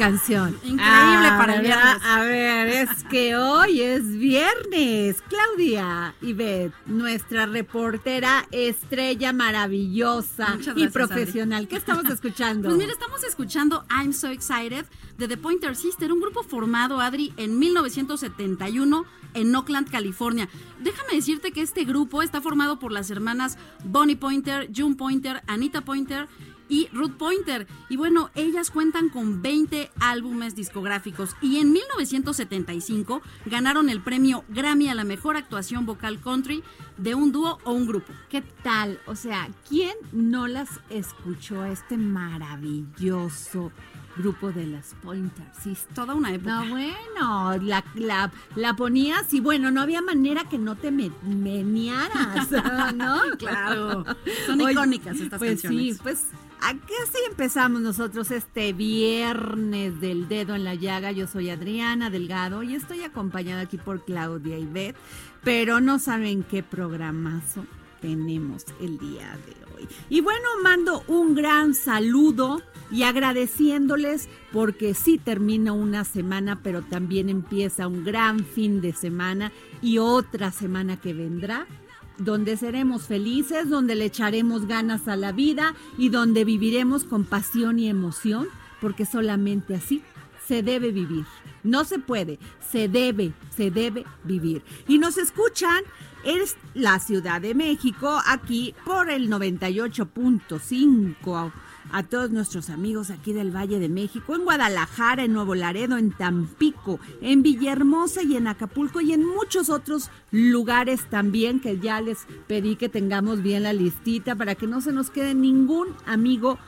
Canción? Increíble para el viernes. A ver, es que hoy es viernes. Claudia Ivette, nuestra reportera estrella maravillosa y profesional. ¿Qué estamos escuchando? Pues mira, estamos escuchando I'm So Excited de The Pointer Sister, un grupo formado, Adri, en 1971 en Oakland, California. Déjame decirte que este grupo está formado por las hermanas Bonnie Pointer, June Pointer, Anita Pointer y Ruth Pointer. Y bueno, ellas cuentan con 20 álbumes discográficos y en 1975 ganaron el premio Grammy a la mejor actuación vocal country de un dúo o un grupo. ¿Qué tal? O sea, ¿quién no las escuchó a este maravilloso grupo de las Pointers? Sí, Toda una época. No, bueno, la, la, la ponías y bueno, no había manera que no te me, menearas, ¿no? Claro, son Oye, icónicas estas pues canciones. sí, pues aquí así empezamos nosotros este viernes del dedo en la llaga. Yo soy Adriana Delgado y estoy acompañada aquí por Claudia y Beth, pero no saben qué programazo tenemos el día de hoy. Y bueno, mando un gran saludo y agradeciéndoles porque sí termina una semana, pero también empieza un gran fin de semana y otra semana que vendrá donde seremos felices, donde le echaremos ganas a la vida y donde viviremos con pasión y emoción, porque solamente así se debe vivir. No se puede, se debe, se debe vivir. Y nos escuchan es la Ciudad de México, aquí por el 98.5 a todos nuestros amigos aquí del Valle de México, en Guadalajara, en Nuevo Laredo, en Tampico, en Villahermosa y en Acapulco y en muchos otros lugares también que ya les pedí que tengamos bien la listita para que no se nos quede ningún amigo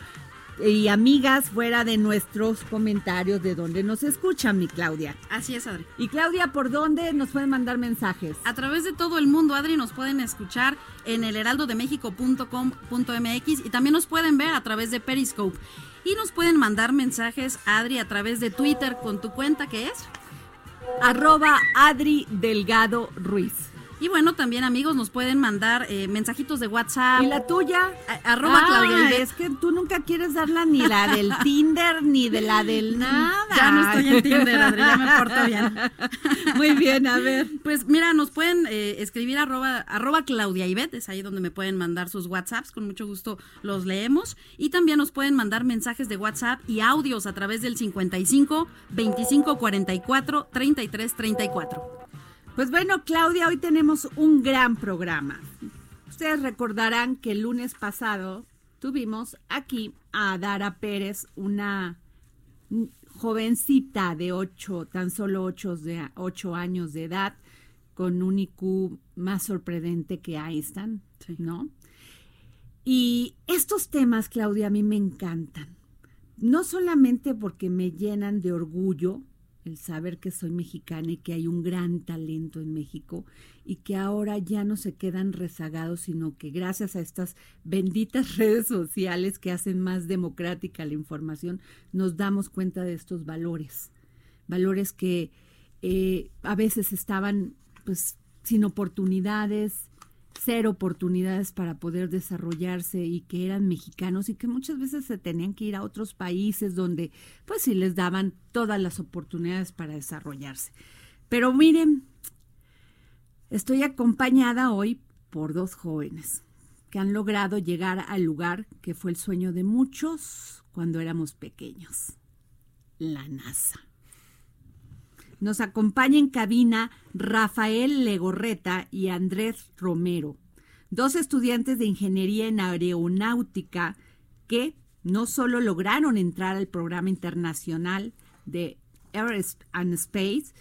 y amigas fuera de nuestros comentarios de donde nos escuchan, mi Claudia. Así es, Adri. Y Claudia, ¿por dónde nos pueden mandar mensajes? A través de todo el mundo, Adri, nos pueden escuchar en el heraldodemexico.com.mx y también nos pueden ver a través de Periscope. Y nos pueden mandar mensajes, Adri, a través de Twitter con tu cuenta que es. Arroba Adri Delgado Ruiz. Y bueno, también amigos nos pueden mandar eh, mensajitos de WhatsApp. ¿Y la tuya? A- arroba Ah, Claudia es que tú nunca quieres darla ni la del Tinder ni de la del nada. Ya no estoy en Tinder, Adri, ya me porto bien. Muy bien, a ver. Pues mira, nos pueden eh, escribir arroba, arroba Claudia Ivette, es ahí donde me pueden mandar sus WhatsApps, con mucho gusto los leemos. Y también nos pueden mandar mensajes de WhatsApp y audios a través del 55 25 44 33 34. Pues bueno, Claudia, hoy tenemos un gran programa. Ustedes recordarán que el lunes pasado tuvimos aquí a Dara Pérez, una jovencita de ocho, tan solo ocho, de, ocho años de edad, con un IQ más sorprendente que Einstein, Sí. ¿no? Y estos temas, Claudia, a mí me encantan. No solamente porque me llenan de orgullo el saber que soy mexicana y que hay un gran talento en México y que ahora ya no se quedan rezagados, sino que gracias a estas benditas redes sociales que hacen más democrática la información, nos damos cuenta de estos valores. Valores que eh, a veces estaban pues sin oportunidades, cero oportunidades para poder desarrollarse y que eran mexicanos y que muchas veces se tenían que ir a otros países donde pues sí les daban todas las oportunidades para desarrollarse. Pero miren, estoy acompañada hoy por dos jóvenes que han logrado llegar al lugar que fue el sueño de muchos cuando éramos pequeños, la NASA. Nos acompaña en cabina Rafael Legorreta y Andrés Romero, dos estudiantes de ingeniería en aeronáutica que no solo lograron entrar al programa internacional de Air and Space,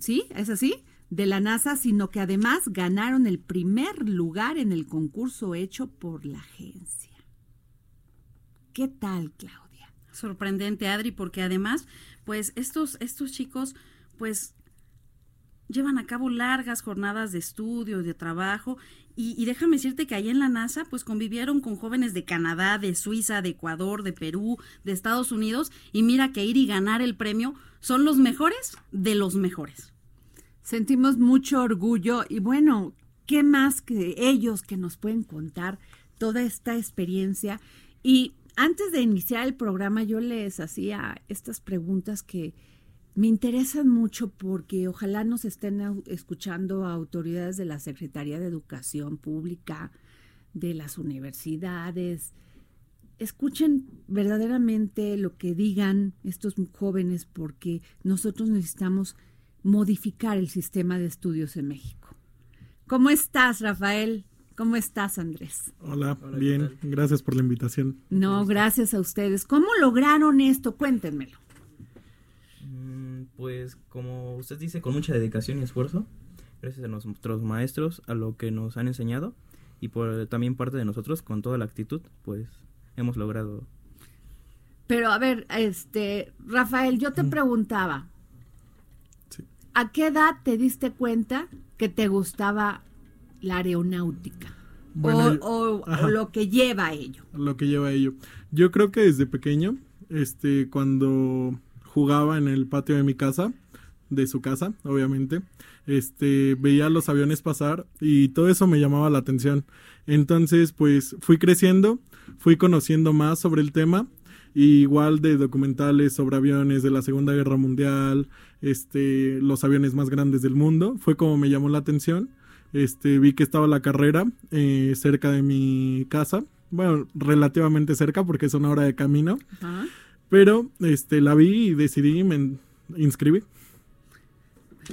¿sí? ¿Es así? De la NASA, sino que además ganaron el primer lugar en el concurso hecho por la agencia. ¿Qué tal, Claudia? Sorprendente, Adri, porque además, pues estos, estos chicos, pues llevan a cabo largas jornadas de estudio, de trabajo, y, déjame decirte que ahí en la NASA, pues convivieron con jóvenes de Canadá, de Suiza, de Ecuador, de Perú, de Estados Unidos, y mira que ir y ganar el premio son los mejores de los mejores. Sentimos mucho orgullo y bueno, ¿qué más que ellos que nos pueden contar toda esta experiencia? Y antes de iniciar el programa yo les hacía estas preguntas que me interesan mucho porque ojalá nos estén escuchando autoridades de la Secretaría de Educación Pública, de las universidades. Escuchen verdaderamente lo que digan estos jóvenes porque nosotros necesitamos modificar el sistema de estudios en México. ¿Cómo estás, Rafael? ¿Cómo estás, Andrés? Hola, bien, gracias por la invitación. No, gracias a ustedes. ¿Cómo lograron esto? Cuéntenmelo. Pues como usted dice, con mucha dedicación y esfuerzo, gracias a nuestros maestros, a lo que nos han enseñado y por también parte de nosotros, con toda la actitud, pues hemos logrado. Pero a ver, este, Rafael, yo te preguntaba, Sí. ¿a qué edad te diste cuenta que te gustaba la aeronáutica? Bueno, o, o- o lo que lleva a ello. Lo que lleva a ello. Yo creo que desde pequeño, este, cuando jugaba en el patio de mi casa, de su casa, obviamente, este, veía los aviones pasar y todo eso me llamaba la atención. Entonces, pues, fui creciendo, fui conociendo más sobre el tema, igual de documentales sobre aviones de la Segunda Guerra Mundial, este, los aviones más grandes del mundo, fue como me llamó la atención. Este, vi que estaba la carrera eh, cerca de mi casa, bueno, relativamente cerca porque es una hora de camino, Ajá. Pero este, la vi y decidí y me inscribí.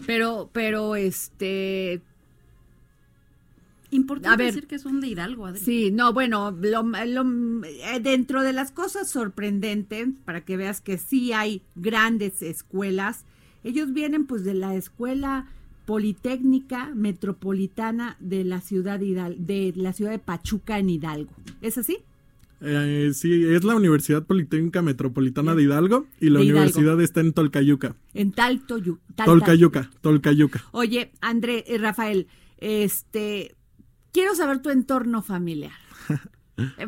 Pero, pero, este, Importante A ver. decir que son de Hidalgo, Adri. Sí, no, bueno, lo- lo- eh, dentro de las cosas sorprendentes, para que veas que sí hay grandes escuelas, ellos vienen pues de la escuela Politécnica Metropolitana de la ciudad de, Hidal- de la ciudad de Pachuca en Hidalgo. ¿Es así? Eh, sí, es la Universidad Politécnica Metropolitana de Hidalgo y la Hidalgo. universidad está en Tolcayuca. En Taltoyu. Tal- Tolcayuca, Tolcayuca. Oye, André, eh, Rafael, este, quiero saber tu entorno familiar.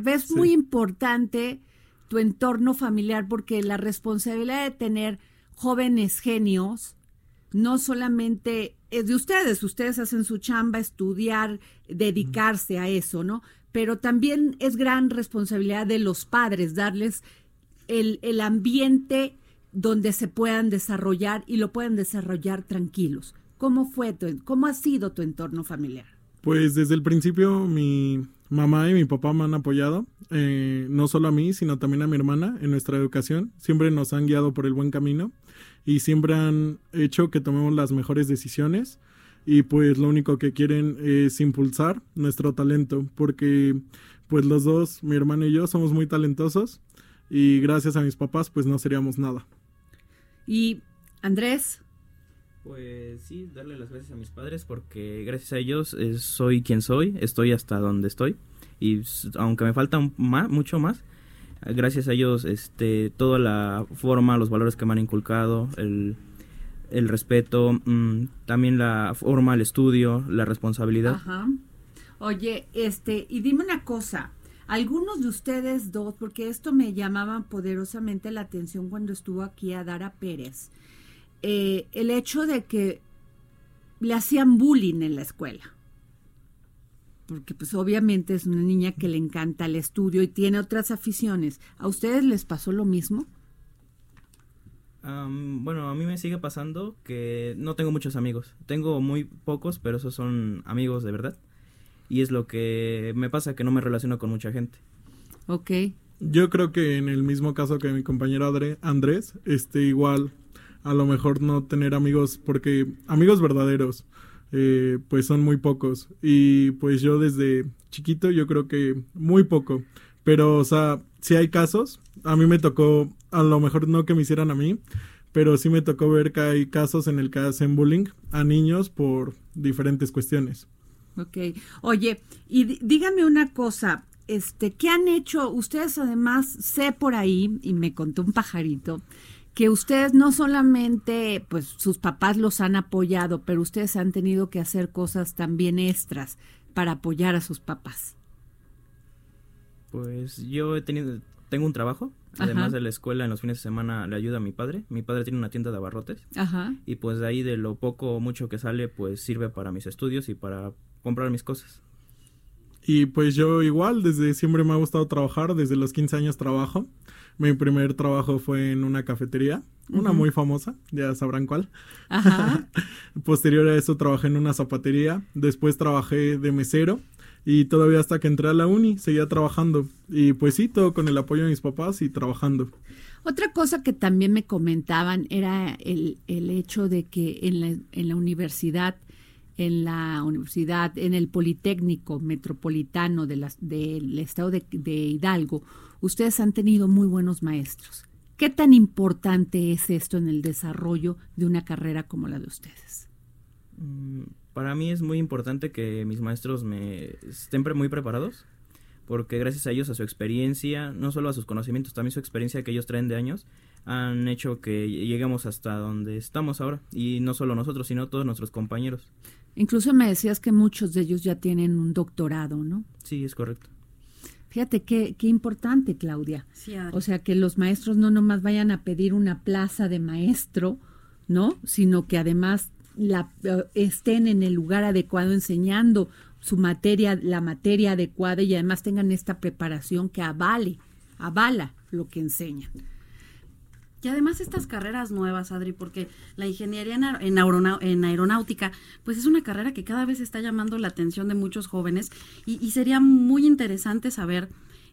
Es muy importante tu entorno familiar porque la responsabilidad de tener jóvenes genios no solamente es de ustedes, ustedes hacen su chamba, estudiar, dedicarse a eso, ¿no? Pero también es gran responsabilidad de los padres darles el, el ambiente donde se puedan desarrollar y lo puedan desarrollar tranquilos. ¿Cómo fue tu, cómo ha sido tu entorno familiar? Pues desde el principio mi mamá y mi papá me han apoyado, eh, no solo a mí, sino también a mi hermana en nuestra educación. Siempre nos han guiado por el buen camino y siempre han hecho que tomemos las mejores decisiones y pues lo único que quieren es impulsar nuestro talento porque pues los dos, mi hermano y yo, somos muy talentosos y gracias a mis papás pues no seríamos nada. Y Andrés, Pues sí, darle las gracias a mis padres porque gracias a ellos eh, soy quien soy, estoy hasta donde estoy y s- aunque me falta ma- mucho más, gracias a ellos este toda la forma, los valores que me han inculcado, el, el respeto, mm, también la forma, el estudio, la responsabilidad. Ajá. Oye, este, y dime una cosa, algunos de ustedes dos, porque esto me llamaba poderosamente la atención cuando estuvo aquí Adara Pérez, eh, el hecho de que le hacían bullying en la escuela. Porque pues obviamente es una niña que le encanta el estudio y tiene otras aficiones. ¿A ustedes les pasó lo mismo? Am, bueno, a mí me sigue pasando que no tengo muchos amigos. Tengo muy pocos, pero esos son amigos de verdad. Y es lo que me pasa, que no me relaciono con mucha gente. Ok. Yo creo que en el mismo caso que mi compañero Adre- Andrés, este igual a lo mejor no tener amigos porque amigos verdaderos eh, pues son muy pocos y pues yo desde chiquito yo creo que muy poco pero o sea si hay casos a mí me tocó a lo mejor no que me hicieran a mí pero sí me tocó ver que hay casos en el que hacen bullying a niños por diferentes cuestiones Ok. Oye, y dí- dígame una cosa, este, ¿qué han hecho? Ustedes además, sé por ahí, y me contó un pajarito, que ustedes no solamente, pues sus papás los han apoyado, pero ustedes han tenido que hacer cosas también extras para apoyar a sus papás. Pues yo he tenido, tengo un trabajo. Ajá. Además de la escuela, en los fines de semana le ayuda a mi padre. Mi padre tiene una tienda de abarrotes. Ajá. Y pues de ahí de lo poco o mucho que sale, pues sirve para mis estudios y para comprar mis cosas. Y pues yo igual, desde siempre me ha gustado trabajar, desde los 15 años trabajo. Mi primer trabajo fue en una cafetería, una muy famosa, ya sabrán cuál. Ajá. Posterior a eso trabajé en una zapatería, después trabajé de mesero y todavía hasta que entré a la uni seguía trabajando. Y pues sí, todo con el apoyo de mis papás y trabajando. Otra cosa que también me comentaban era el, el hecho de que en la, en la universidad, en la universidad, en el Politécnico Metropolitano de las- del estado de, de Hidalgo, ustedes han tenido muy buenos maestros. ¿Qué tan importante es esto en el desarrollo de una carrera como la de ustedes? Para mí es muy importante que mis maestros me estén pre- muy preparados, porque gracias a ellos, a su experiencia, no solo a sus conocimientos, también su experiencia que ellos traen de años, han hecho que lleguemos hasta donde estamos ahora. Y no solo nosotros, sino todos nuestros compañeros. Incluso me decías que muchos de ellos ya tienen un doctorado, ¿no? Sí, es correcto. Fíjate qué, qué importante, Claudia. Sí. O sea, que los maestros no nomás vayan a pedir una plaza de maestro, ¿no? Sino que además la, eh, estén en el lugar adecuado enseñando su materia, la materia adecuada y además tengan esta preparación que avale, avala lo que enseñan. Y además estas carreras nuevas, Adri, porque la ingeniería en, aeronáutica, pues es una carrera que cada vez está llamando la atención de muchos jóvenes y, y sería muy interesante saber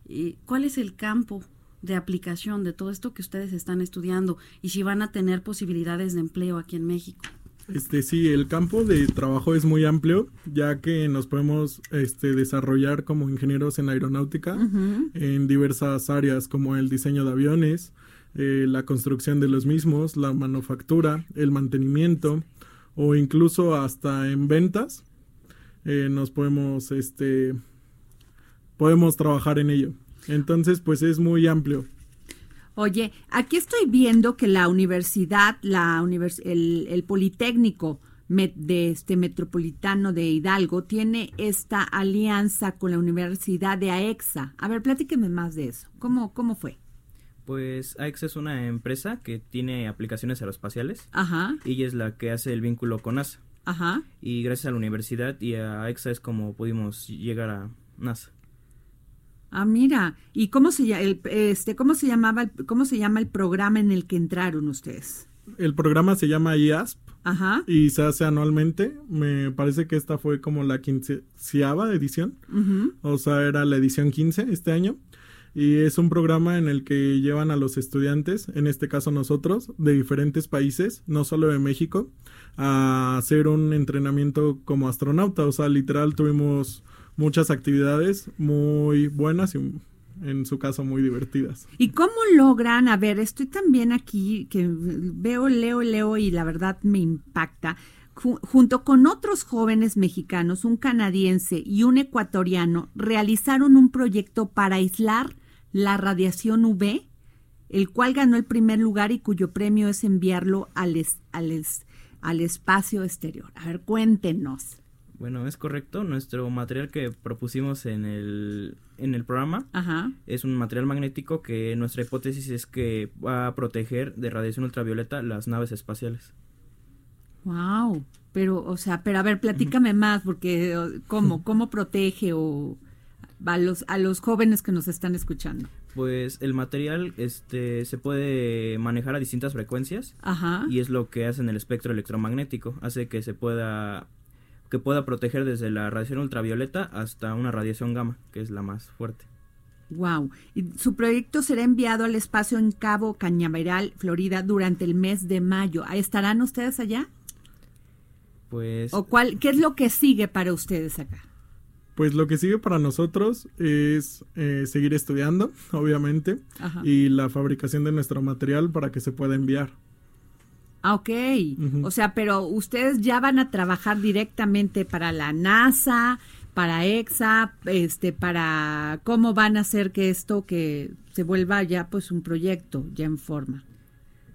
eh, cuál es el campo de aplicación de todo esto que ustedes están estudiando y si van a tener posibilidades de empleo aquí en México. Este sí, el campo de trabajo es muy amplio, ya que nos podemos este, desarrollar como ingenieros en aeronáutica en diversas áreas como el diseño de aviones, eh, la construcción de los mismos, la manufactura, el mantenimiento o incluso hasta en ventas eh, nos podemos este podemos trabajar en ello. Entonces, pues es muy amplio. Oye, aquí estoy viendo que la universidad, la univers- el, el Politécnico de este Metropolitano de Hidalgo tiene esta alianza con la Universidad de AEXA. A ver, platíqueme más de eso. ¿Cómo, cómo fue? Pues AEXA es una empresa que tiene aplicaciones aeroespaciales Ajá, y ella es la que hace el vínculo con NASA. ajá. Y gracias a la universidad y a AEXA es como pudimos llegar a NASA. Ah, mira. ¿Y cómo se, el, este, cómo se llamaba, el- cómo se llama el programa en el que entraron ustedes? El programa se llama IASP Ajá. y se hace anualmente. Me parece que esta fue como la quinceava edición. ujú. O sea, era la edición 15 este año. Y es un programa en el que llevan a los estudiantes, en este caso nosotros, de diferentes países, no solo de México, a hacer un entrenamiento como astronauta. O sea, literal tuvimos muchas actividades muy buenas y en su caso muy divertidas. ¿Y cómo logran? A ver, estoy también aquí que veo, leo, leo y la verdad me impacta. Ju- junto con otros jóvenes mexicanos, un canadiense y un ecuatoriano, realizaron un proyecto para aislar la radiación UV, el cual ganó el primer lugar y cuyo premio es enviarlo al, es- al, es- al espacio exterior. A ver, cuéntenos. Bueno, es correcto. Nuestro material que propusimos en el, en el programa Ajá. es un material magnético que nuestra hipótesis es que va a proteger de radiación ultravioleta las naves espaciales. Wow, pero, o sea, pero a ver, platícame más, porque cómo, cómo protege o a los a los jóvenes que nos están escuchando. Pues el material este se puede manejar a distintas frecuencias Ajá. y es lo que hace en el espectro electromagnético, hace que se pueda que pueda proteger desde la radiación ultravioleta hasta una radiación gamma, que es la más fuerte. Wow. Y su proyecto será enviado al espacio en Cabo Cañaveral, Florida, durante el mes de mayo. ¿Ahí ¿Estarán ustedes allá? Pues ¿O cuál, qué es lo que sigue para ustedes acá? Pues lo que sigue para nosotros es eh, seguir estudiando, obviamente, Ajá. y la fabricación de nuestro material para que se pueda enviar. Ah, ok. O sea, pero ustedes ya van a trabajar directamente para la NASA, para EXA, este, para cómo van a hacer que esto que se vuelva ya pues un proyecto ya en forma.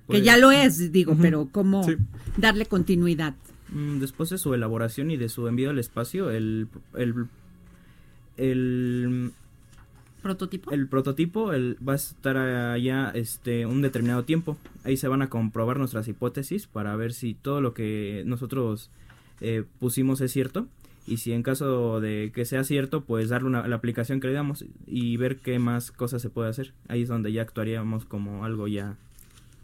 Pues- que ya lo es, digo, pero cómo Sí. darle continuidad. Mm, Después de su elaboración y de su envío al espacio, el, el, el, ¿Prototipo? el prototipo el- va a estar allá este, un determinado tiempo. Ahí se van a comprobar nuestras hipótesis para ver si todo lo que nosotros eh, pusimos es cierto. Y si en caso de que sea cierto, pues darle una, la aplicación que le damos y ver qué más cosas se puede hacer. Ahí es donde ya actuaríamos como algo ya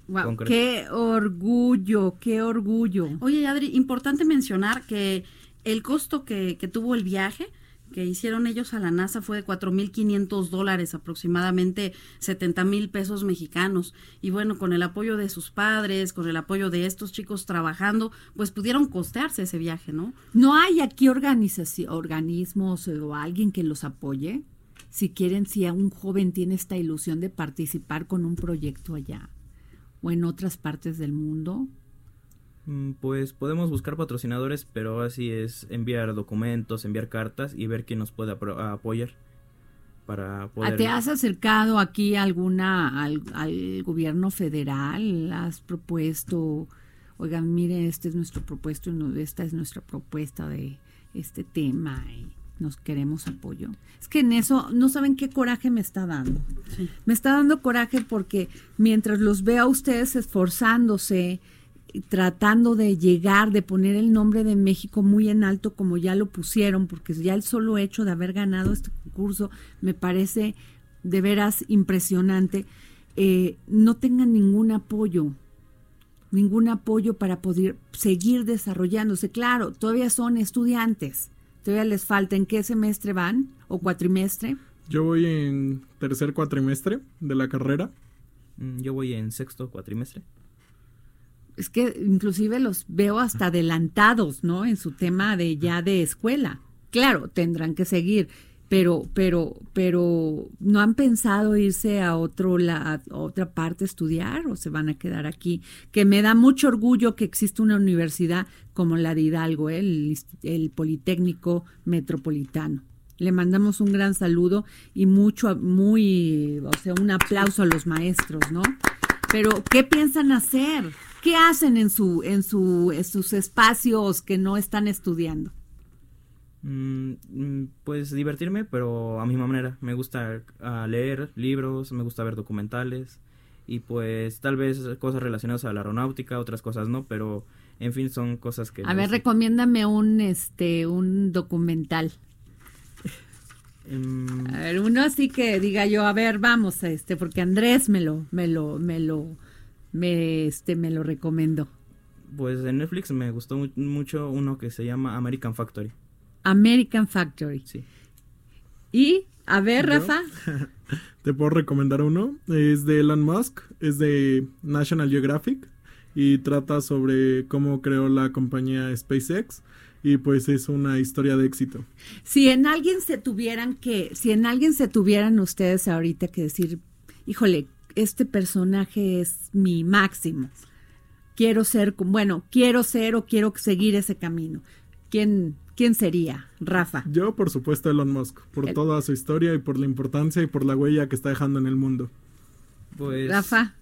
Concreto. qué orgullo, qué orgullo. Oye, Adri, importante mencionar que el costo que, que tuvo el viaje que hicieron ellos a la NASA fue de 4.500 dólares, aproximadamente 70 mil pesos mexicanos. Y bueno, con el apoyo de sus padres, con el apoyo de estos chicos trabajando, pues pudieron costearse ese viaje, ¿no? ¿No hay aquí organismos o alguien que los apoye? Si quieren, si un joven tiene esta ilusión de participar con un proyecto allá o en otras partes del mundo. Mm, Pues podemos buscar patrocinadores, pero así es enviar documentos, enviar cartas y ver quién nos puede apoyar para ¿Ah, poder. ¿Te has acercado aquí alguna al, al gobierno federal? ¿Has propuesto, oigan, mire, este es nuestro propuesto, y no- esta es nuestra propuesta de este tema y nos queremos apoyo? Es que en eso no saben qué coraje me está dando. Me está dando coraje porque mientras los veo a ustedes esforzándose, tratando de llegar, de poner el nombre de México muy en alto como ya lo pusieron, porque ya el solo hecho de haber ganado este concurso me parece de veras impresionante, eh, no tengan ningún apoyo, ningún apoyo para poder seguir desarrollándose. Claro, todavía son estudiantes, todavía les falta, ¿en qué semestre van? ¿O cuatrimestre? Yo voy en tercer cuatrimestre de la carrera. Mm, Yo voy en sexto cuatrimestre. Es que inclusive los veo hasta adelantados, ¿no? En su tema de ya de escuela. Claro, tendrán que seguir, pero, pero, pero no han pensado irse a otro la, a otra parte a estudiar o se van a quedar aquí. Que me da mucho orgullo que exista una universidad como la de Hidalgo, ¿eh? el, el Politécnico Metropolitano. Le mandamos un gran saludo y mucho, muy, o sea, un aplauso a los maestros, ¿no? Pero, ¿qué piensan hacer? ¿Qué hacen en su, en su, en sus espacios que no están estudiando? Mm, mm, Pues divertirme, pero a mi manera. Me gusta ah, leer libros, me gusta ver documentales y pues tal vez cosas relacionadas a la aeronáutica, otras cosas no, pero en fin son cosas que... A ver, recomiéndame un este un documental. Em, A ver, uno así que diga yo, a ver, vamos, este, porque Andrés me lo, me lo, me lo, me, este, me lo recomendó. pues en Netflix me gustó mu- mucho uno que se llama American Factory. American Factory. Sí. Y, a ver, ¿Yo? Rafa, Te puedo recomendar uno. Es de Elon Musk, es de National Geographic y trata sobre cómo creó la compañía SpaceX y pues es una historia de éxito. si en alguien se tuvieran que, si en alguien se tuvieran ustedes ahorita que decir, híjole, este personaje es mi máximo. Quiero ser, bueno, quiero ser o quiero seguir ese camino. ¿Quién, quién sería? Rafa. Yo, por supuesto, Elon Musk, por El- toda su historia y por la importancia y por la huella que está dejando en el mundo. Pues Rafa.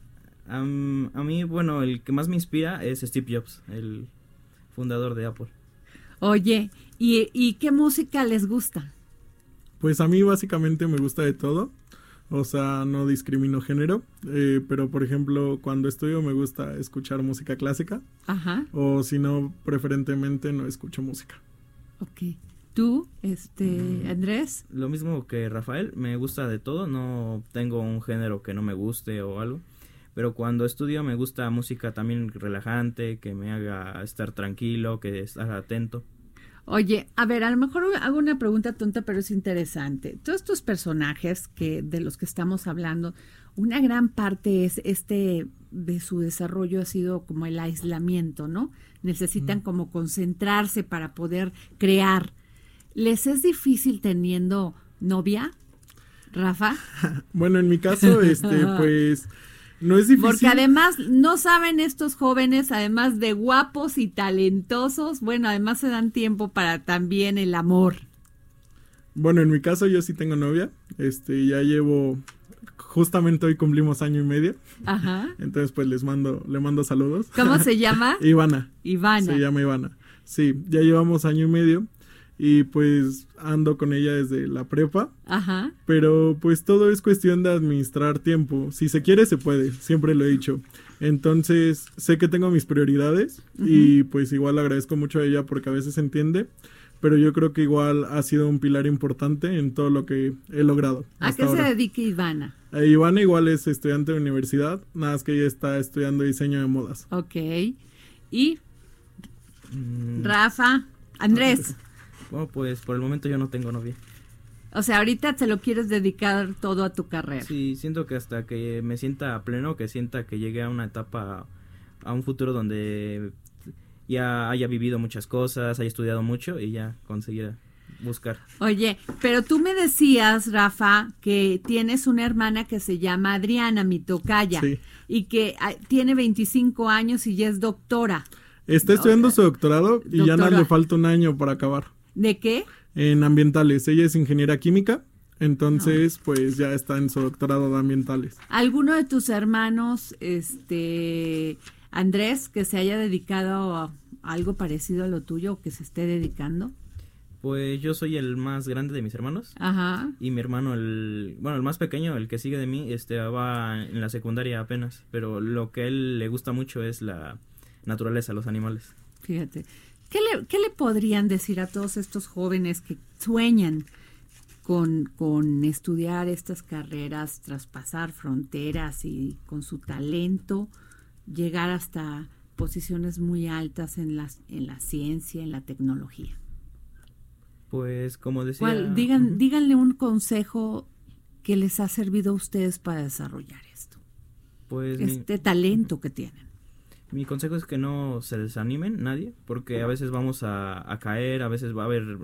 a mí, bueno, el que más me inspira es Steve Jobs, el fundador de Apple. Oye, ¿y, y qué música les gusta? Pues a mí básicamente me gusta de todo, o sea, no discrimino género, eh, pero por ejemplo, cuando estudio me gusta escuchar música clásica, Ajá, o si no, preferentemente no escucho música. ok. ¿Tú, este, Andrés? Lo mismo que Rafael, me gusta de todo, no tengo un género que no me guste o algo, pero cuando estudio me gusta música también relajante, que me haga estar tranquilo, que estar atento. Oye, a ver, a lo mejor hago una pregunta tonta, pero es interesante. Todos estos personajes que de los que estamos hablando, una gran parte es este de su desarrollo ha sido como el aislamiento, ¿no? Necesitan como concentrarse para poder crear. ¿Les es difícil teniendo novia, Rafa? Bueno, en mi caso, este, pues, no es difícil. Porque además no saben estos jóvenes, además de guapos y talentosos, bueno, además se dan tiempo para también el amor. Bueno, en mi caso yo sí tengo novia, este, ya llevo, justamente hoy cumplimos año y medio, Ajá. entonces pues les mando, le mando saludos. ¿Cómo se llama? Ivana. Ivana. Se llama Ivana. Sí, ya llevamos año y medio y pues ando con ella desde la prepa, Ajá. pero pues todo es cuestión de administrar tiempo. Si se quiere, se puede, siempre lo he dicho. Entonces, sé que tengo mis prioridades y pues igual agradezco mucho a ella porque a veces entiende, pero yo creo que igual ha sido un pilar importante en todo lo que he logrado. ¿A qué se dedica Ivana? Eh, Ivana igual es estudiante de universidad, nada más que ella está estudiando diseño de modas. Ok. Y Mm, Rafa, Andrés. Bueno, pues por el momento yo no tengo novia. O sea, ahorita te lo quieres dedicar todo a tu carrera. Sí, siento que hasta que me sienta pleno, que sienta que llegue a una etapa, a un futuro donde ya haya vivido muchas cosas, haya estudiado mucho y ya conseguir buscar. Oye, pero tú me decías, Rafa, que tienes una hermana que se llama Adriana, mi tocaya, Sí. y que ah, tiene 25 años y ya es doctora. Está estudiando su doctorado y ya no le falta un año para acabar. ¿De qué? En ambientales. Ella es ingeniera química, entonces pues ya está en su doctorado de ambientales. ¿Alguno de tus hermanos, este, Andrés, que se haya dedicado a algo parecido a lo tuyo o que se esté dedicando? Pues yo soy el más grande de mis hermanos Ajá. y mi hermano, el, bueno, el más pequeño, el que sigue de mí, este va en la secundaria apenas, pero lo que a él le gusta mucho es la naturaleza, los animales. Fíjate. ¿Qué le, qué le podrían decir a todos estos jóvenes que sueñan con, con estudiar estas carreras, traspasar fronteras y con su talento llegar hasta posiciones muy altas en, las, en la ciencia, en la tecnología? Pues como decía... ¿Cuál- digan, díganle un consejo que les ha servido a ustedes para desarrollar esto, Pues mi- este talento que tienen. Mi consejo es que no se desanimen nadie, porque a veces vamos a, a caer, a veces va a haber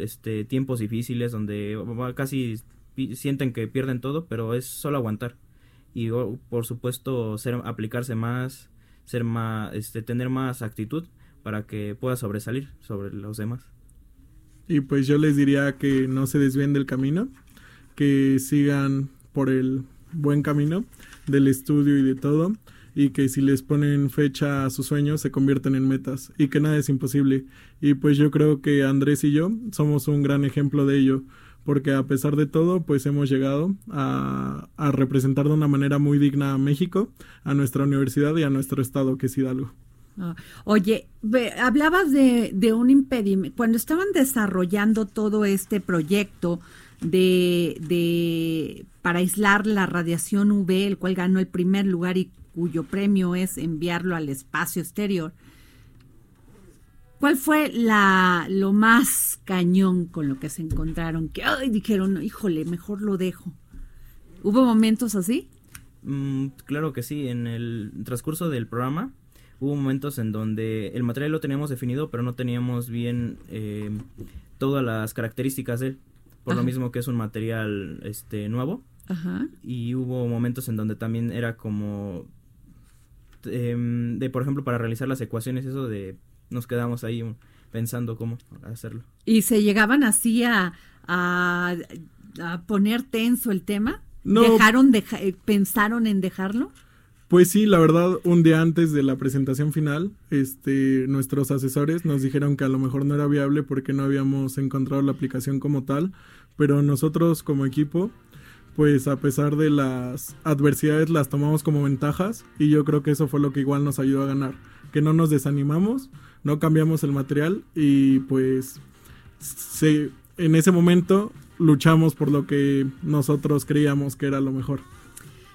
este tiempos difíciles donde va- casi sienten que pierden todo, pero es solo aguantar. Y por supuesto ser aplicarse más, ser más este tener más actitud para que pueda sobresalir sobre los demás. Y pues yo les diría que no se desvíen del camino, que sigan por el buen camino del estudio y de todo, y que si les ponen fecha a sus sueños se convierten en metas, y que nada es imposible. Y pues yo creo que Andrés y yo somos un gran ejemplo de ello, porque a pesar de todo, pues hemos llegado a, representar de una manera muy digna a México, a nuestra universidad y a nuestro estado, que es Hidalgo. Ah, Oye, hablabas de, de un impedimento. Cuando estaban desarrollando todo este proyecto de, de para aislar la radiación UV, el cual ganó el primer lugar y cuyo premio es enviarlo al espacio exterior, ¿cuál fue la lo más cañón con lo que se encontraron? Que ay, dijeron, híjole, mejor lo dejo. ¿Hubo momentos así? Mm, claro que sí, en el transcurso del programa hubo momentos en donde el material lo teníamos definido, pero no teníamos bien eh, todas las características de él, por lo mismo que es un material este nuevo. Ajá. y hubo momentos en donde también era como em, de por ejemplo para realizar las ecuaciones eso de nos quedamos ahí pensando cómo hacerlo ¿Y se llegaban así a, a, a poner tenso el tema? No. ¿Dejaron, deja- eh, pensaron en dejarlo? Pues sí, la verdad, un día antes de la presentación final, este, nuestros asesores nos dijeron que a lo mejor no era viable porque no habíamos encontrado la aplicación como tal, pero nosotros como equipo, pues a pesar de las adversidades las tomamos como ventajas y yo creo que eso fue lo que igual nos ayudó a ganar, que no nos desanimamos, no cambiamos el material y pues se, en ese momento luchamos por lo que nosotros creíamos que era lo mejor.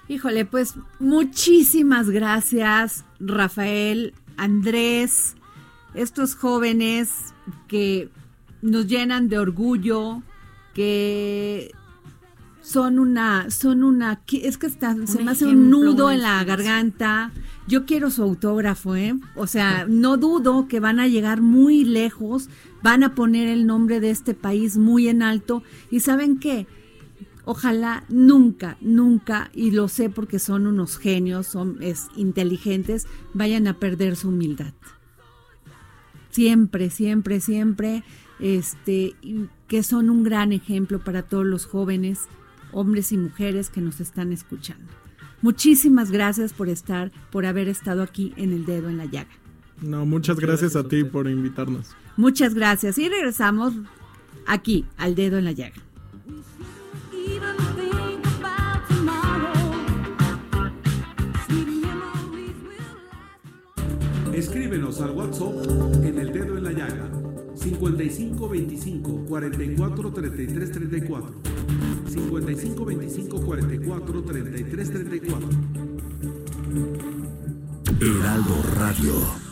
Híjole, pues muchísimas gracias, Rafael, Andrés, estos jóvenes que nos llenan de orgullo, que son una, son una, es que está, se me hace un nudo en la garganta. Yo quiero su autógrafo, ¿eh? O sea, no dudo que van a llegar muy lejos, van a poner el nombre de este país muy en alto. ¿Y saben qué? Ojalá nunca, nunca, y lo sé porque son unos genios, son es, inteligentes, vayan a perder su humildad. Siempre, siempre, siempre, este, que son un gran ejemplo para todos los jóvenes, hombres y mujeres que nos están escuchando. Muchísimas gracias por estar, por haber estado aquí en el dedo en la llaga. No, muchas Muchas gracias, gracias a ti por invitarnos. Muchas gracias y regresamos aquí al dedo en la llaga. Escríbenos al WhatsApp en el dedo en la llaga 55 25 44 33 34 55 25 44 33 34 Heraldo Radio.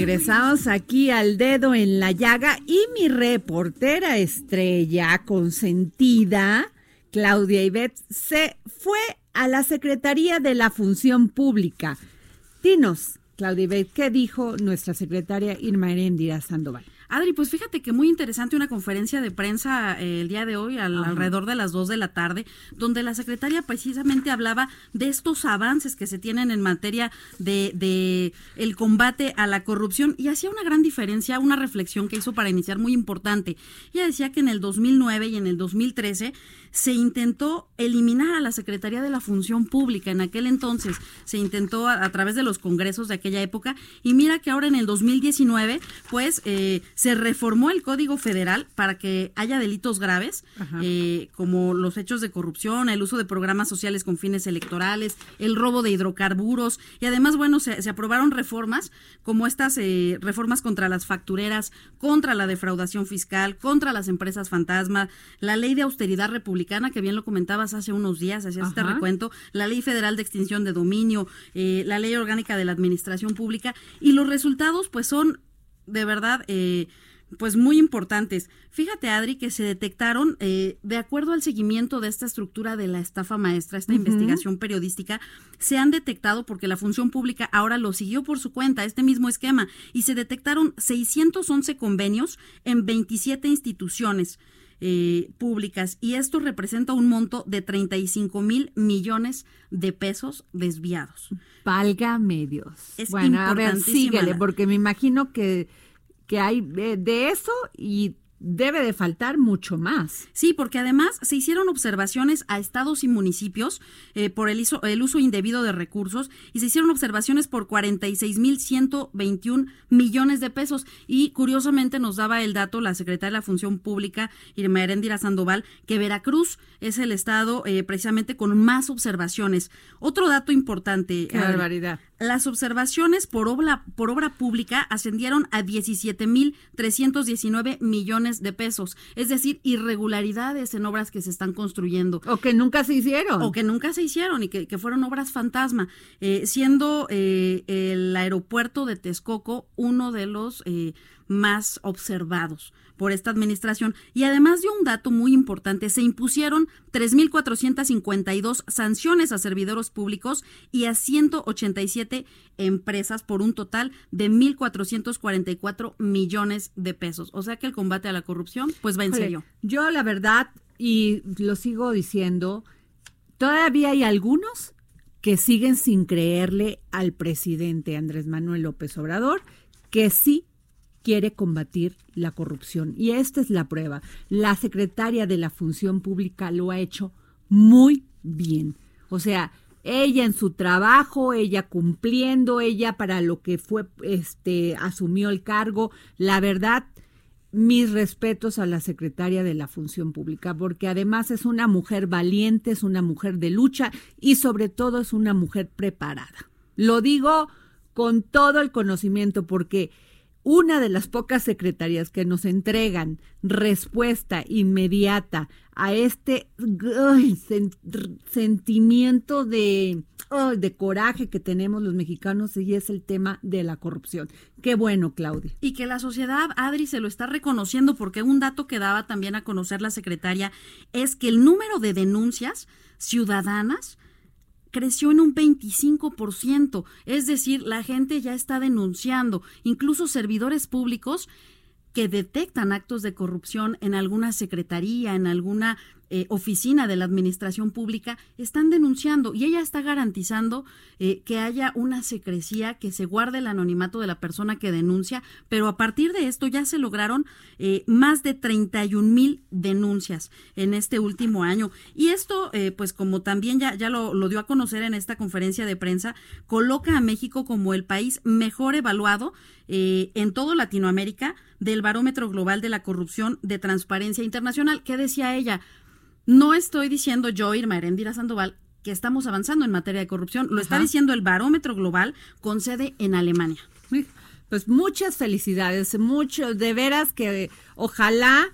Regresamos aquí al dedo en la llaga y mi reportera estrella consentida, Claudia Ibet, se fue a la Secretaría de la Función Pública. Dinos, Claudia Ibet, ¿qué dijo nuestra secretaria Irma Heréndira Sandoval? Adri, pues fíjate que muy interesante una conferencia de prensa eh, el día de hoy, al- alrededor de las 2 de la tarde, donde la secretaria precisamente hablaba de estos avances que se tienen en materia de, de el combate a la corrupción y hacía una gran diferencia, una reflexión que hizo para iniciar muy importante. Ella decía que en el 2009 y en el 2013 se intentó eliminar a la Secretaría de la Función Pública. En aquel entonces se intentó a, a través de los congresos de aquella época. Y mira que ahora en el 2019 pues eh, se reformó el Código Federal para que haya delitos graves, eh, como los hechos de corrupción, el uso de programas sociales con fines electorales, el robo de hidrocarburos, y además, bueno, se, se aprobaron reformas como estas eh, reformas contra las factureras, contra la defraudación fiscal, contra las empresas fantasma, la ley de austeridad republicana, que bien lo comentabas hace unos días, hacías este recuento, la ley federal de extinción de dominio, eh, la ley orgánica de la administración pública, y los resultados, pues, son de verdad, eh, pues muy importantes. Fíjate, Adri, que se detectaron, eh, de acuerdo al seguimiento de esta estructura de la estafa maestra, esta investigación periodística, se han detectado, porque la función pública ahora lo siguió por su cuenta, este mismo esquema, y se detectaron 611 convenios en 27 instituciones. Eh, públicas y esto representa un monto de 35 mil millones de pesos desviados. Valga medios. Es bueno, a ver, síguele, porque me imagino que, que hay de eso y debe de faltar mucho más. Sí, porque además se hicieron observaciones a estados y municipios eh, por el, iso- el uso indebido de recursos y se hicieron observaciones por 46.121 millones de pesos. Y curiosamente nos daba el dato la secretaria de la Función Pública, Irma Heréndira Sandoval, que Veracruz es el estado eh, precisamente con más observaciones. Otro dato importante. Qué barbaridad. Las observaciones por obra, por obra pública ascendieron a 17.319 millones de pesos, es decir, irregularidades en obras que se están construyendo. O que nunca se hicieron. o que nunca se hicieron y que, que fueron obras fantasma, eh, siendo eh, el aeropuerto de Texcoco uno de los eh, más observados por esta administración. Y además de un dato muy importante, se impusieron 3.452 sanciones a servidores públicos y a 187 empresas por un total de 1.444 millones de pesos. O sea que el combate a la corrupción pues va en serio. Yo la verdad, y lo sigo diciendo, todavía hay algunos que siguen sin creerle al presidente Andrés Manuel López Obrador que sí quiere combatir la corrupción. Y esta es la prueba. La secretaria de la Función Pública lo ha hecho muy bien. O sea, ella en su trabajo, ella cumpliendo, ella para lo que fue, este, asumió el cargo. La verdad, mis respetos a la secretaria de la Función Pública, porque además es una mujer valiente, es una mujer de lucha y sobre todo es una mujer preparada. Lo digo con todo el conocimiento, porque una de las pocas secretarías que nos entregan respuesta inmediata a este sentimiento de, de coraje que tenemos los mexicanos y es el tema de la corrupción. Qué bueno, Claudia. Y que la sociedad, Adri, se lo está reconociendo porque un dato que daba también a conocer la secretaria es que el número de denuncias ciudadanas creció en un 25%, es decir, la gente ya está denunciando, incluso servidores públicos que detectan actos de corrupción en alguna secretaría, en alguna eh, oficina de la administración pública, están denunciando y ella está garantizando eh, que haya una secrecía, que se guarde el anonimato de la persona que denuncia, pero a partir de esto ya se lograron eh, más de 31 mil denuncias en este último año. Y esto, eh, pues como también ya, ya lo, dio a conocer en esta conferencia de prensa, coloca a México como el país mejor evaluado en todo Latinoamérica del Barómetro Global de la Corrupción de Transparencia Internacional. ¿Qué decía ella? No estoy diciendo yo, Irma Erendira Sandoval, que estamos avanzando en materia de corrupción. Lo está diciendo el Barómetro Global con sede en Alemania. Pues muchas felicidades, mucho, de veras que ojalá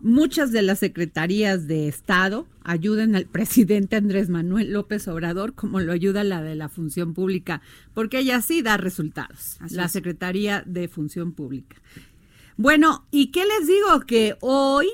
muchas de las secretarías de Estado ayuden al presidente Andrés Manuel López Obrador como lo ayuda la de la Función Pública, porque ella sí da resultados, Así la es. Secretaría de Función Pública. Bueno, ¿y qué les digo? Que hoy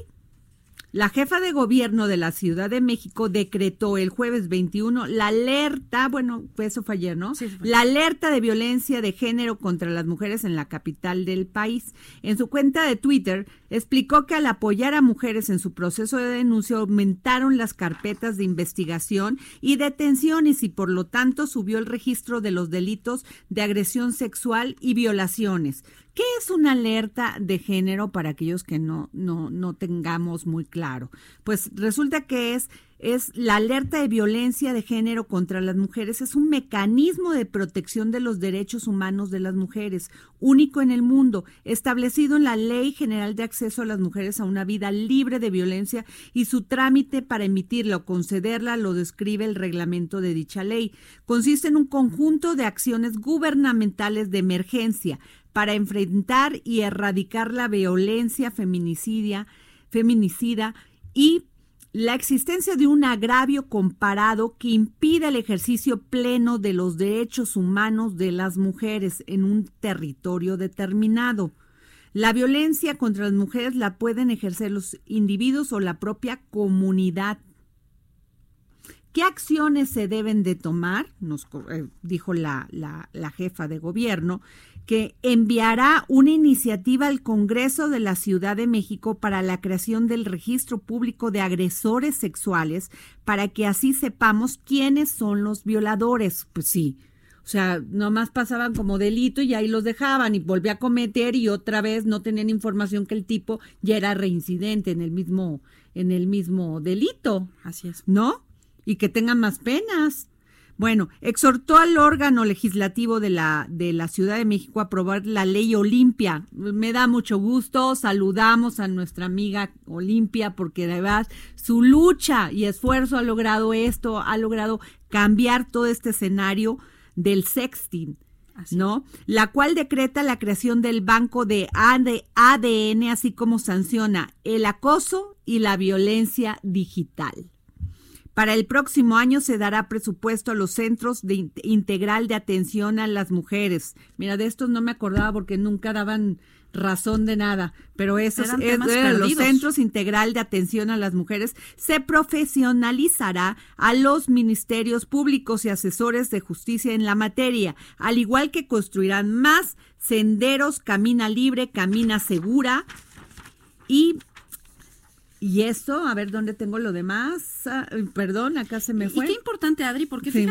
la jefa de gobierno de la Ciudad de México decretó el jueves 21 la alerta, bueno, eso fue ayer, ¿no? Sí, fue La alerta de violencia de género contra las mujeres en la capital del país. En su cuenta de Twitter explicó que al apoyar a mujeres en su proceso de denuncia aumentaron las carpetas de investigación y detenciones y por lo tanto subió el registro de los delitos de agresión sexual y violaciones. ¿Qué es una alerta de género para aquellos que no, no, no tengamos muy claro? Pues resulta que es es la alerta de violencia de género contra las mujeres. Es un mecanismo de protección de los derechos humanos de las mujeres, único en el mundo, establecido en la Ley General de Acceso a las Mujeres a una vida libre de violencia y su trámite para emitirla o concederla lo describe el reglamento de dicha ley. Consiste en un conjunto de acciones gubernamentales de emergencia para enfrentar y erradicar la violencia feminicida y la existencia de un agravio comparado que impide el ejercicio pleno de los derechos humanos de las mujeres en un territorio determinado. La violencia contra las mujeres la pueden ejercer los individuos o la propia comunidad. ¿Qué acciones se deben de tomar? Nos eh, dijo la jefa de gobierno, que enviará una iniciativa al Congreso de la Ciudad de México para la creación del registro público de agresores sexuales, para que así sepamos quiénes son los violadores. Pues sí. O sea, nomás pasaban como delito y ahí los dejaban y volvía a cometer y otra vez no tenían información que el tipo ya era reincidente en el mismo, en el mismo delito. Así es. ¿no? Y que tengan más penas. Bueno, exhortó al órgano legislativo de la, de la Ciudad de México a aprobar la ley Olimpia. Me da mucho gusto, saludamos a nuestra amiga Olimpia porque de verdad su lucha y esfuerzo ha logrado esto, ha logrado cambiar todo este escenario del sexting. Así ¿no? La cual decreta la creación del banco de AD ADN, así como sanciona el acoso y la violencia digital. Para el próximo año se dará presupuesto a los centros de in- integral de atención a las mujeres. Mira, de estos no me acordaba porque nunca daban razón de nada, pero esos Eran es- eran los centros integral de atención a las mujeres se profesionalizará a los ministerios públicos y asesores de justicia en la materia, al igual que construirán más senderos, camina libre, camina segura y y eso, a ver dónde tengo lo demás. Ah, perdón, acá se me Y fue. qué importante, Adri, porque Sí.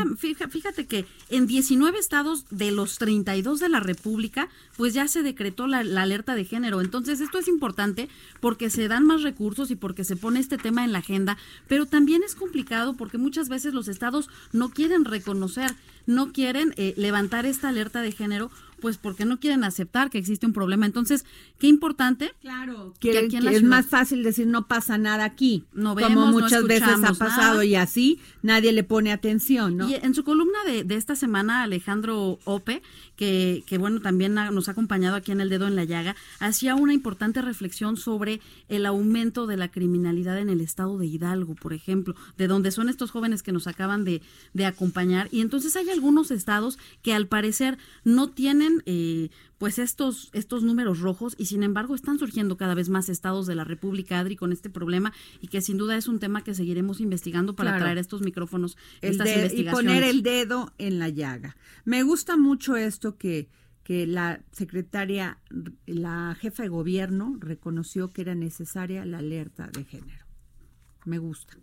fíjate que en 19 estados de los 32 de la República, pues ya se decretó la, la alerta de género. Entonces, esto es importante porque se dan más recursos y porque se pone este tema en la agenda, pero también es complicado porque muchas veces los estados no quieren reconocer, no quieren eh, levantar esta alerta de género, pues porque no quieren aceptar que existe un problema. Entonces, qué importante Claro, que que, aquí en la que es ciudad- más fácil decir no pasa nada aquí, No como vemos, no muchas veces ha pasado nada. y así nadie le pone atención, ¿no? Y en su columna de, de esta semana, Alejandro Ope, que, que bueno, también ha- nos ha acompañado aquí en El Dedo en la Llaga, hacía una importante reflexión sobre el aumento de la criminalidad en el estado de Hidalgo, por ejemplo, de donde son estos jóvenes que nos acaban de, de acompañar. Y entonces hay algunos estados que al parecer no tienen... Eh, pues estos, estos números rojos y sin embargo están surgiendo cada vez más estados de la República, Adri, con este problema y que sin duda es un tema que seguiremos investigando para Claro. traer estos micrófonos El estas y poner el dedo en la llaga. Me gusta mucho esto que, que la secretaria, la jefa de gobierno reconoció que era necesaria la alerta de género. Me gusta.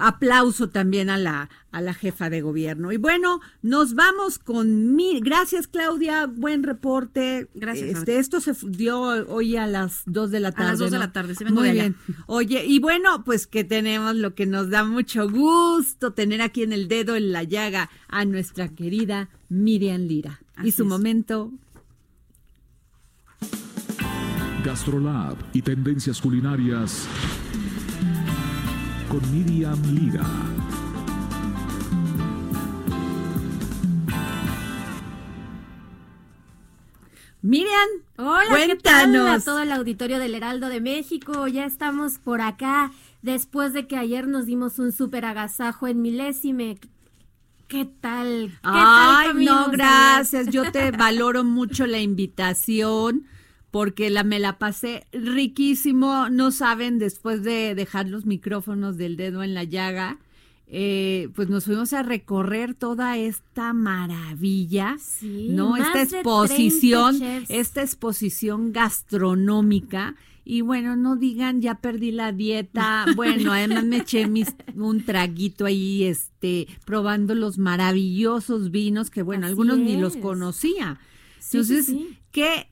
Aplauso también a la, a la jefa de gobierno. Y bueno, nos vamos con mi. Gracias, Claudia. Buen reporte. Gracias, Este, esto se dio hoy a las 2 de la tarde. las dos de ¿no? la tarde, sí, vengo Muy de allá. bien. Oye, y bueno, pues que tenemos lo que nos da mucho gusto tener aquí en el dedo en la llaga a nuestra querida Miriam Lira. y su es. momento. Gastrolab y tendencias culinarias con Miriam Lira. Miriam, Hola, ¿qué tal cuéntanos. a todo el auditorio del Heraldo de México? Ya estamos por acá después de que ayer nos dimos un súper agasajo en milésime. ¿Qué tal? ¿Qué tal Ay, comimos no, ayer? gracias. Yo te valoro mucho la invitación porque la me la pasé riquísimo. No saben, después de dejar los micrófonos del dedo en la llaga, eh, pues nos fuimos a recorrer toda esta maravilla, Sí, ¿no? Esta de 30 exposición, esta exposición gastronómica. Y bueno, no digan, ya perdí la dieta. Bueno, además me eché mis, un traguito ahí, este, probando los maravillosos vinos que, bueno, Así algunos ni los conocía. Sí, sí, Entonces, sí.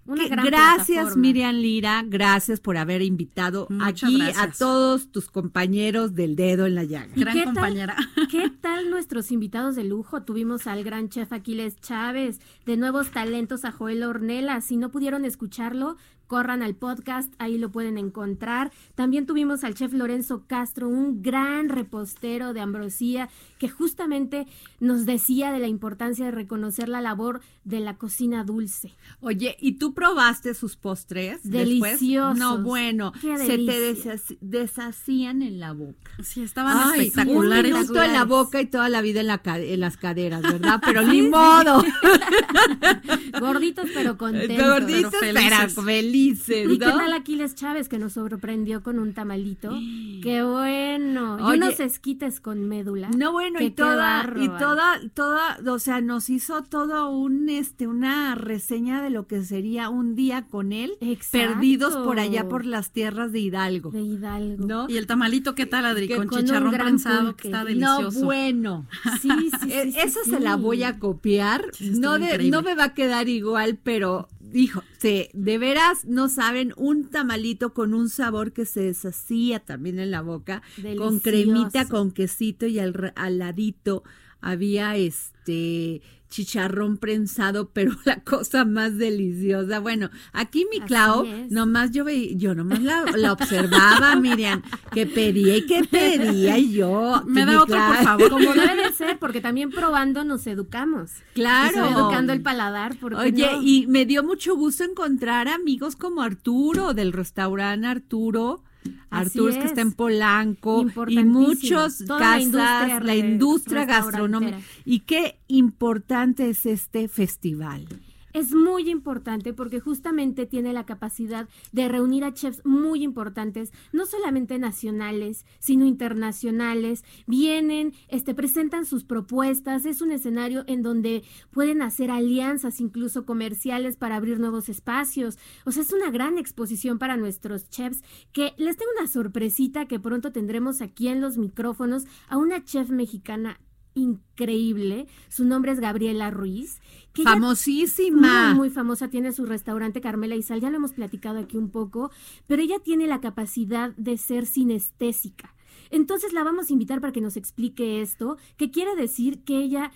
Gracias plataforma. Miriam Lira, gracias por haber invitado Muchas aquí a todos tus compañeros del dedo en la llaga. ¿Y Gran qué tal- compañera. ¿Qué tal nuestros invitados de lujo? Tuvimos al gran chef Aquiles Chávez, de nuevos talentos a Joel Ornella. Si no pudieron escucharlo, corran al podcast, ahí lo pueden encontrar. También tuvimos al chef Lorenzo Castro, un gran repostero de Ambrosía, que justamente nos decía de la importancia de reconocer la labor de la cocina dulce. Oye, ¿y tú probaste sus postres? después? Deliciosos. No, bueno, se te deshac- deshacían en la boca. Sí, estaban Ay, espectaculares. Un minuto en la boca y toda la vida en, la en las caderas, ¿verdad? Pero ni modo. Gorditos pero contentos. Gorditos, pero pero felices. felices, ¿Y qué tal Aquiles Chávez que nos sorprendió con un tamalito? ¡Qué bueno! Unos esquites con médula. No, bueno, y toda, y toda, toda, o sea, nos hizo todo un, este, una reseña de lo que sería un día con él, Exacto. perdidos por allá por las tierras de Hidalgo, De Hidalgo. ¿no? Y el tamalito, ¿qué tal, Adri? Que Con chicharrón gran prensado, pulque. que está No, delicioso. bueno. Sí, sí, sí, Eh, sí, Esa sí. se la voy a copiar. Sí, no, de- no me va a quedar igual, pero dijo, se, de veras no saben un tamalito con un sabor que se deshacía también en la boca, con cremita, con quesito y al, al ladito había este chicharrón prensado, pero la cosa más deliciosa. Bueno, aquí mi Clau, nomás yo veía, yo nomás la, la observaba, Miriam, que pedía y que pedía y yo. Me da otro, por favor. Como debe de ser, porque también probando nos educamos. Claro. Educando el paladar. ¿por qué Oye, no? y me dio mucho gusto encontrar amigos como Arturo del restaurante Arturo. Es que es. está en Polanco y muchos Toda la casas, industria la industria gastronómica. Y qué importante es este festival. Es muy importante porque justamente tiene la capacidad de reunir a chefs muy importantes, no solamente nacionales, sino internacionales. Vienen, este, presentan sus propuestas. Es un escenario en donde pueden hacer alianzas, incluso comerciales, para abrir nuevos espacios. O sea, es una gran exposición para nuestros chefs. Que les tengo una sorpresita que pronto tendremos aquí en los micrófonos a una chef mexicana increíble. Su nombre es Gabriela Ruiz. Que ella Famosísima. muy, muy famosa, tiene su restaurante Carmela y Sal, ya lo hemos platicado aquí un poco, pero ella tiene la capacidad de ser sinestésica. Entonces la vamos a invitar para que nos explique esto, que quiere decir que ella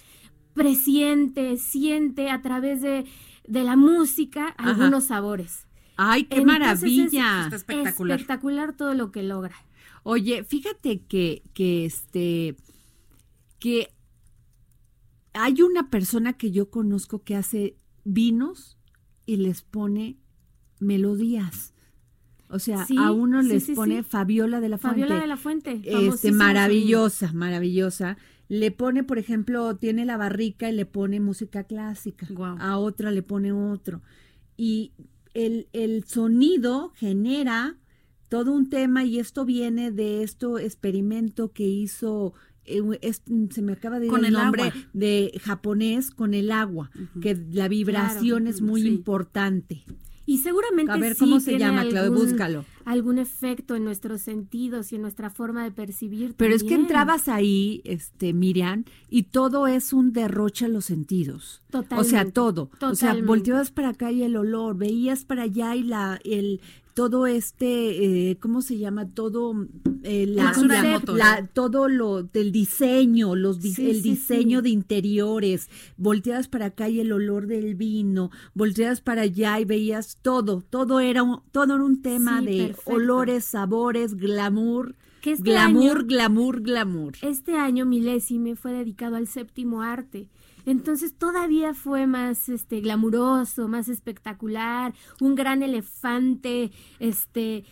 presiente, siente a través de, de la música Ajá. algunos sabores. Ay, qué Entonces, maravilla. Está espectacular. Espectacular todo lo que logra. Oye, fíjate que, que este, que hay una persona que yo conozco que hace vinos y les pone melodías. O sea, Sí, a uno sí, les sí, pone. Fabiola de la Fuente. Fabiola de la Fuente. Este, maravillosa, maravillosa. Le pone, por ejemplo, tiene la barrica y le pone música clásica. A otra le pone otro. Y el, el sonido genera todo un tema y esto viene de esto experimento que hizo eh, es- se me acaba de ir Con el el nombre agua. de japonés con el agua, que la vibración Claro, es muy sí. importante. Y seguramente A ver, sí ¿cómo se tiene llama, algún- Búscalo. Algún efecto en nuestros sentidos y en nuestra forma de percibir. Pero es que entrabas ahí, este, Miriam, y todo es un derroche a los sentidos. O sea, Totalmente, todo. O sea, totalmente. volteabas para acá y el olor, veías para allá y la, el, todo este, eh, ¿cómo se llama? Todo, eh, la, todo lo del diseño, los di- Sí, el sí, diseño sí. de interiores, volteabas para acá y el olor del vino, volteabas para allá y veías todo, todo era un, todo era un tema de perfecto. olores, sabores, glamour, Que este glamour, año- glamour, glamour. Este año Milésime fue dedicado al séptimo arte. Entonces todavía fue más este glamuroso, más espectacular, un gran elefante, este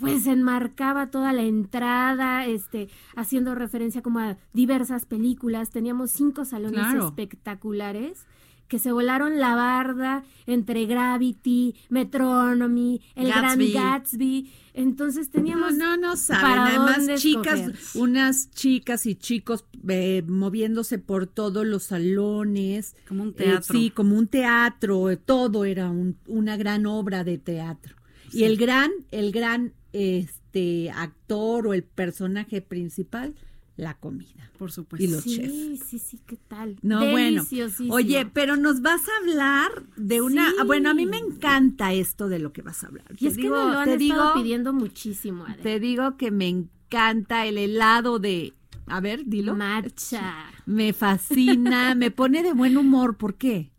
pues enmarcaba toda la entrada, este, haciendo referencia como a diversas películas. Teníamos cinco salones Claro. espectaculares que se volaron la barda entre Gravity, Metronomy, el Gatsby. Gran Gatsby. Entonces teníamos No, no, no saben. para Además, dónde chicas, escoger. unas chicas y chicos eh, moviéndose por todos los salones. Como un Eh, teatro. sí, como un teatro. todo era un- una gran obra de teatro. Y el gran, el gran este actor o el personaje principal, la comida. Por supuesto. Y los sí, chefs. sí, sí, ¿qué tal? No, bueno. Oye, pero nos vas a hablar de una. Sí. Bueno, a mí me encanta esto de lo que vas a hablar. Y es que nos lo han te estado digo, pidiendo muchísimo, Adri. te digo que me encanta el helado de. A ver, dilo. Matcha. Me fascina, me pone de buen humor. ¿Por qué?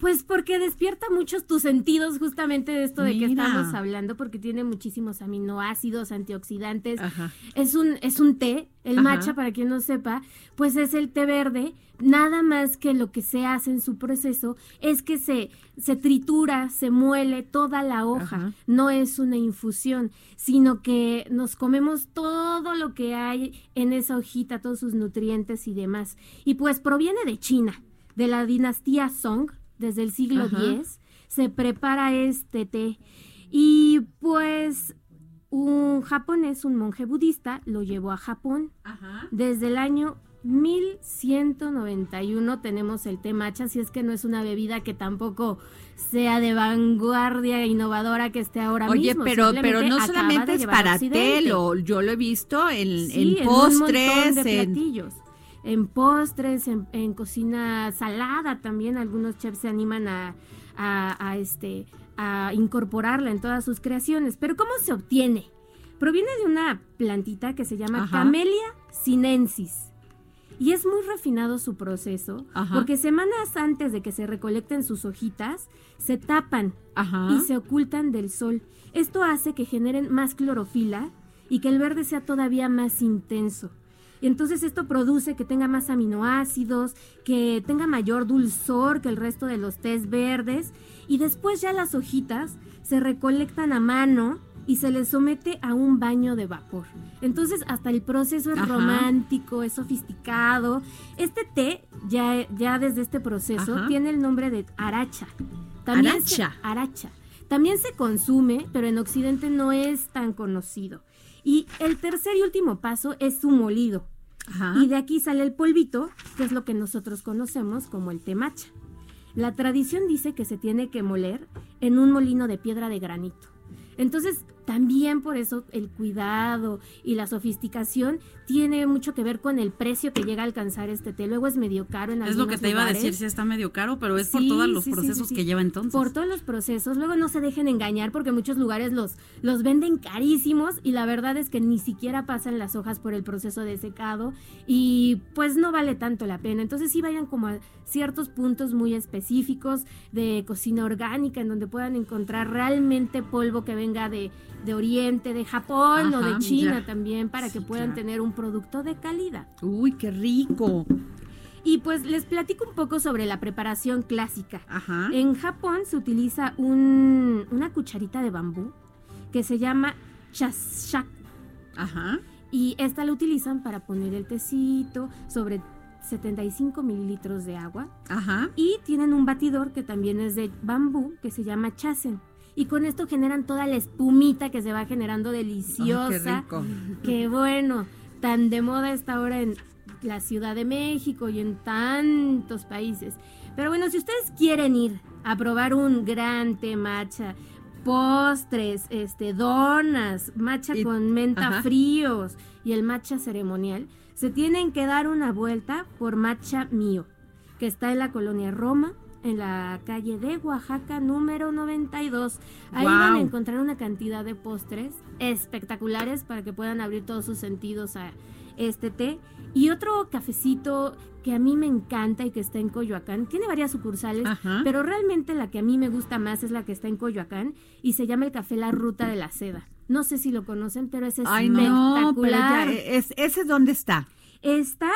Pues porque despierta muchos tus sentidos justamente de esto de que estamos hablando, porque tiene muchísimos aminoácidos, antioxidantes. Ajá. Es un, es un té, el Ajá. matcha, para quien no sepa, pues es el té verde. Nada más que lo que se hace en su proceso es que se, se tritura, se muele toda la hoja. Ajá. No es una infusión, sino que nos comemos todo lo que hay en esa hojita, todos sus nutrientes y demás. Y pues proviene de China, de la dinastía Song, desde el siglo Ajá. X. Se prepara este té. Y pues un japonés, un monje budista, lo llevó a Japón. Desde el año 1191 tenemos el té matcha, si es que no es una bebida que tampoco sea de vanguardia innovadora que esté ahora Oye, mismo. pero, pero simplemente no solamente de es para té, lo, yo lo he visto en, Sí, en postres, de en, platillos. En postres, en, en cocina salada también algunos chefs se animan a, a- a, este, a incorporarla en todas sus creaciones. Pero ¿cómo se obtiene? Proviene de una plantita que se llama Ajá. Camellia sinensis. Y es muy refinado su proceso, Ajá. porque semanas antes de que se recolecten sus hojitas, se tapan Ajá. y se ocultan del sol. Esto hace que generen más clorofila y que el verde sea todavía más intenso. Y entonces esto produce que tenga más aminoácidos, que tenga mayor dulzor que el resto de los tés verdes. Y después ya las hojitas se recolectan a mano y se les somete a un baño de vapor. Entonces hasta el proceso es Ajá. romántico, es sofisticado. Este té, ya, ya desde este proceso, Ajá. tiene el nombre de aracha. También se- Aracha. aracha. También se consume, pero en Occidente no es tan conocido. Y el tercer y último paso es su molido. Ajá. Y de aquí sale el polvito, que es lo que nosotros conocemos como el té matcha. La tradición dice que se tiene que moler en un molino de piedra de granito. Entonces, también por eso el cuidado y la sofisticación tiene mucho que ver con el precio que llega a alcanzar este té. Luego es medio caro en Es lo que te iba a decir, si está medio caro, pero es por todos los sí, procesos sí. que lleva entonces. Por todos los procesos. Luego no se dejen engañar porque muchos lugares los, los venden carísimos y la verdad es que ni siquiera pasan las hojas por el proceso de secado y pues no vale tanto la pena. Entonces sí vayan como a ciertos puntos muy específicos de cocina orgánica en donde puedan encontrar realmente polvo que venga de, de Oriente, de Japón o de China ya. también para que puedan tener un producto de calidad. Uy, qué rico. Y pues les platico un poco sobre la preparación clásica. Ajá. En Japón se utiliza un- una cucharita de bambú que se llama chashaku. Ajá. Y esta la utilizan para poner el tecito sobre 75 mililitros de agua. Ajá. Y tienen un batidor que también es de bambú que se llama chasen. Y con esto generan toda la espumita que se va generando deliciosa. Ay, qué rico. que bueno, tan de moda está ahora en la Ciudad de México y en tantos países. Pero bueno, si ustedes quieren ir a probar un gran té matcha, postres, este, donas, matcha Y- con menta ajá. fríos y el matcha ceremonial, se tienen que dar una vuelta por Matcha Mío, que está en la colonia Roma, en la calle de Oaxaca número 92. Ahí van a encontrar una cantidad de postres espectaculares para que puedan abrir todos sus sentidos a este té. Y otro cafecito que a mí me encanta y que está en Coyoacán, tiene varias sucursales, Ajá. pero realmente la que a mí me gusta más es la que está en Coyoacán y se llama el café La Ruta de la Seda. No sé si lo conocen, pero es Ay, espectacular. no, pero ya, es, ¿ese dónde está? Está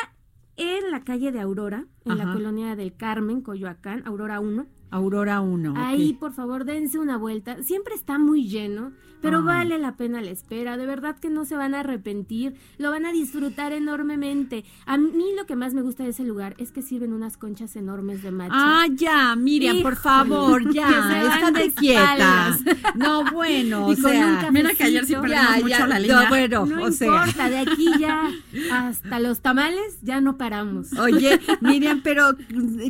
en la calle de Aurora, en la colonia del Carmen, Coyoacán, Aurora 1. Aurora 1. Ahí, por favor, dense una vuelta. Siempre está muy lleno, pero Ah. vale la pena la espera. De verdad que no se van a arrepentir. Lo van a disfrutar enormemente. A mí lo que más me gusta de ese lugar es que sirven unas conchas enormes de matcha. Ah, ya, Miriam, por favor, ya, estate de quieta. No, bueno, Y o sea. Mira que ayer sí perdimos mucho la línea. no, bueno, no o sea. importa, de aquí ya hasta los tamales ya no paramos. Oye, Miriam, pero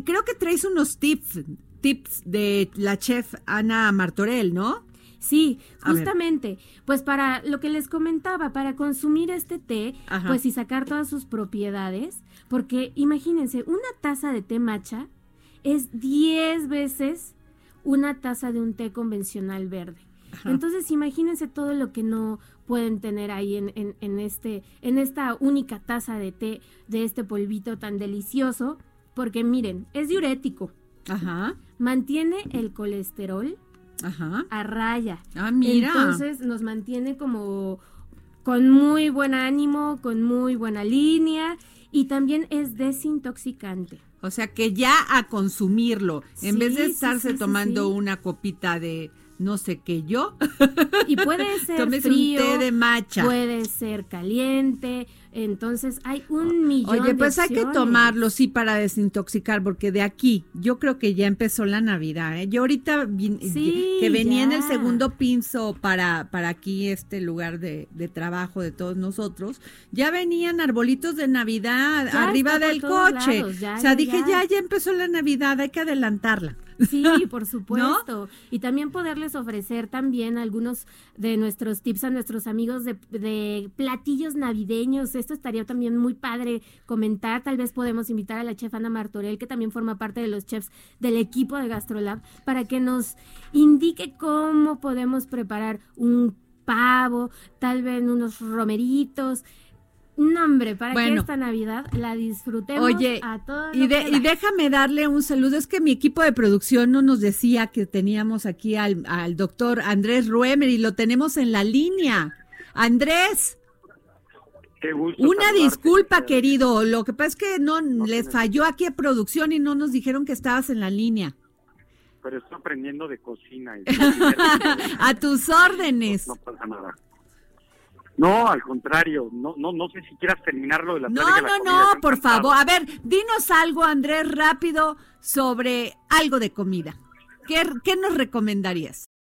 creo que traes unos tips, tips de la chef Ana Martorell, ¿no? Sí, justamente, pues para lo que les comentaba, para consumir este té, Ajá. pues y sacar todas sus propiedades, porque imagínense, una taza de té matcha es 10 veces una taza de un té convencional verde. Entonces, imagínense todo lo que no pueden tener ahí en, en- en este, en esta única taza de té, de este polvito tan delicioso, porque miren, es diurético, Ajá, mantiene el colesterol ajá. a raya. Ah, mira. Entonces nos mantiene como con muy buen ánimo, con muy buena línea y también es desintoxicante. O sea que ya a consumirlo, en Sí, vez de estarse sí, sí, tomando una copita de no sé qué yo, Y puede ser un té de matcha. puede ser caliente, entonces hay un millón Oye, de pues hay que tomarlo, sí, para desintoxicar, porque de aquí, yo creo que ya empezó la Navidad, ¿eh? Yo ahorita Sí, que venía en el segundo pinzo para, para aquí, este lugar de, de trabajo de todos nosotros, ya venían arbolitos de Navidad Ya arriba del coche. ya, o sea, ya, dije, ya. ya, empezó la Navidad, hay que adelantarla. Sí, por supuesto. Y también poderles ofrecer también algunos de nuestros tips a nuestros amigos de, de platillos navideños. Esto estaría también muy padre comentar. Tal vez podemos invitar a la chef Ana Martorell, que también forma parte de los chefs del equipo de GastroLab, para que nos indique cómo podemos preparar un pavo, tal vez unos romeritos. No, hombre, para que Bueno. esta Navidad la disfrutemos Oye, a todos. y, de- y déjame darle un saludo. Es que mi equipo de producción no nos decía que teníamos aquí al, al doctor Andrés Ruemer y lo tenemos en la línea. Andrés, Qué gusto una saludarte. disculpa, querido. Lo que pasa es que no les falló aquí a producción y no nos dijeron que estabas en la línea. Pero estoy aprendiendo de cocina. y- A tus órdenes. no pasa nada. No, al contrario, no, no, no sé si quieras terminarlo de la No, de la no, comida, no, por encantado. favor. A ver, dinos algo, Andrés, rápido sobre algo de comida. ¿Qué, qué nos recomendarías?